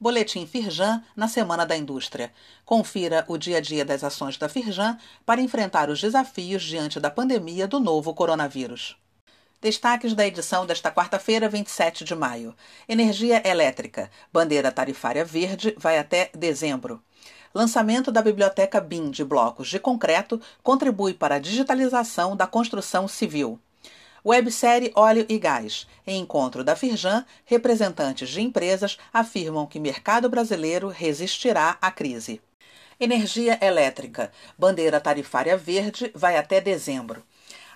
Boletim Firjan na Semana da Indústria. Confira o dia a dia das ações da Firjan para enfrentar os desafios diante da pandemia do novo coronavírus. Destaques da edição desta quarta-feira, 27 de maio. Energia elétrica. Bandeira tarifária verde vai até dezembro. Lançamento da Biblioteca BIM de blocos de concreto contribui para a digitalização da construção civil. Websérie Óleo e Gás. Em encontro da Firjan, representantes de empresas afirmam que mercado brasileiro resistirá à crise. Energia elétrica. Bandeira tarifária verde vai até dezembro.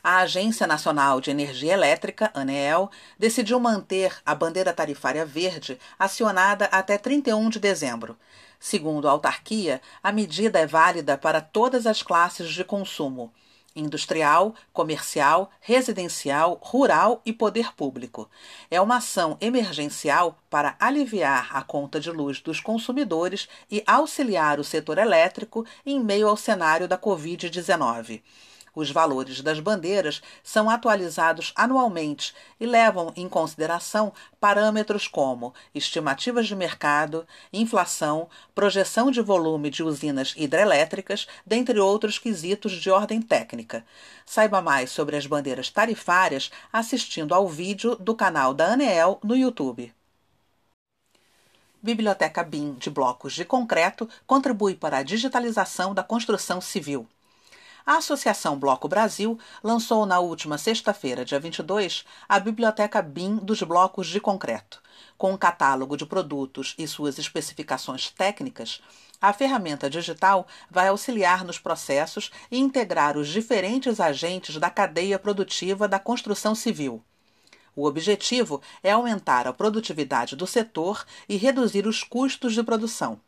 A Agência Nacional de Energia Elétrica, ANEEL, decidiu manter a bandeira tarifária verde acionada até 31 de dezembro. Segundo a autarquia, a medida é válida para todas as classes de consumo industrial, comercial, residencial, rural e poder público. É uma ação emergencial para aliviar a conta de luz dos consumidores e auxiliar o setor elétrico em meio ao cenário da Covid-19. Os valores das bandeiras são atualizados anualmente e levam em consideração parâmetros como estimativas de mercado, inflação, projeção de volume de usinas hidrelétricas, dentre outros quesitos de ordem técnica. Saiba mais sobre as bandeiras tarifárias assistindo ao vídeo do canal da ANEEL no YouTube. Biblioteca BIM de blocos de concreto contribui para a digitalização da construção civil. A Associação Bloco Brasil lançou na última sexta-feira, dia 22, a Biblioteca BIM dos Blocos de Concreto. Com um catálogo de produtos e suas especificações técnicas, a ferramenta digital vai auxiliar nos processos e integrar os diferentes agentes da cadeia produtiva da construção civil. O objetivo é aumentar a produtividade do setor e reduzir os custos de produção.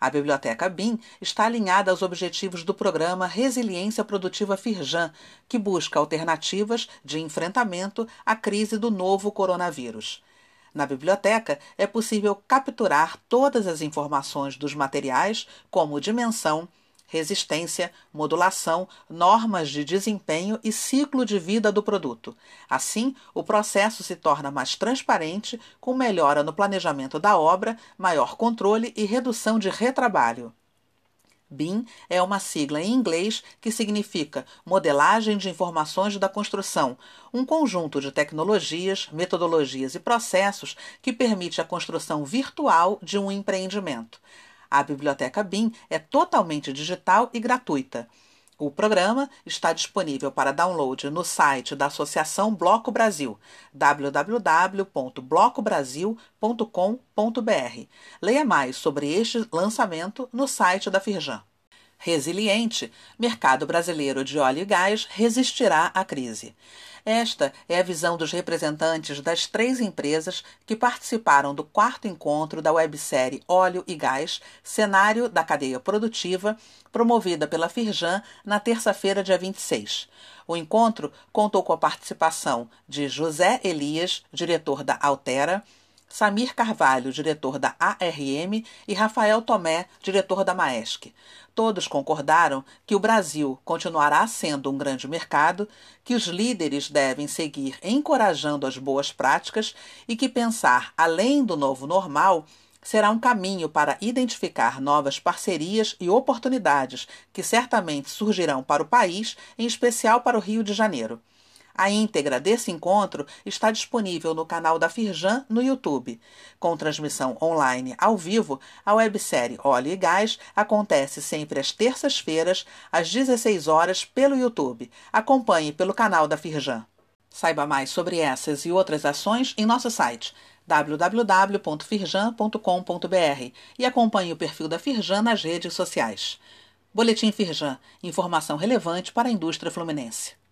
A Biblioteca BIM está alinhada aos objetivos do programa Resiliência Produtiva Firjan, que busca alternativas de enfrentamento à crise do novo coronavírus. Na biblioteca é possível capturar todas as informações dos materiais, como dimensão, resistência, modulação, normas de desempenho e ciclo de vida do produto. Assim, o processo se torna mais transparente, com melhora no planejamento da obra, maior controle e redução de retrabalho. BIM é uma sigla em inglês que significa Modelagem de Informações da Construção, um conjunto de tecnologias, metodologias e processos que permite a construção virtual de um empreendimento. A biblioteca BIM é totalmente digital e gratuita. O programa está disponível para download no site da Associação Bloco Brasil, www.blocobrasil.com.br. Leia mais sobre este lançamento no site da Firjan. Resiliente, mercado brasileiro de óleo e gás resistirá à crise. Esta é a visão dos representantes das três empresas que participaram do quarto encontro da websérie Óleo e Gás, cenário da cadeia produtiva, promovida pela Firjan na terça-feira, dia 26. O encontro contou com a participação de José Elias, diretor da Altera, Samir Carvalho, diretor da ARM, e Rafael Tomé, diretor da Maesc. Todos concordaram que o Brasil continuará sendo um grande mercado, que os líderes devem seguir encorajando as boas práticas e que pensar além do novo normal será um caminho para identificar novas parcerias e oportunidades que certamente surgirão para o país, em especial para o Rio de Janeiro. A íntegra desse encontro está disponível no canal da Firjan no YouTube. Com transmissão online ao vivo, a websérie Óleo e Gás acontece sempre às terças-feiras, às 16 horas, pelo YouTube. Acompanhe pelo canal da Firjan. Saiba mais sobre essas e outras ações em nosso site www.firjan.com.br e acompanhe o perfil da Firjan nas redes sociais. Boletim Firjan, informação relevante para a indústria fluminense.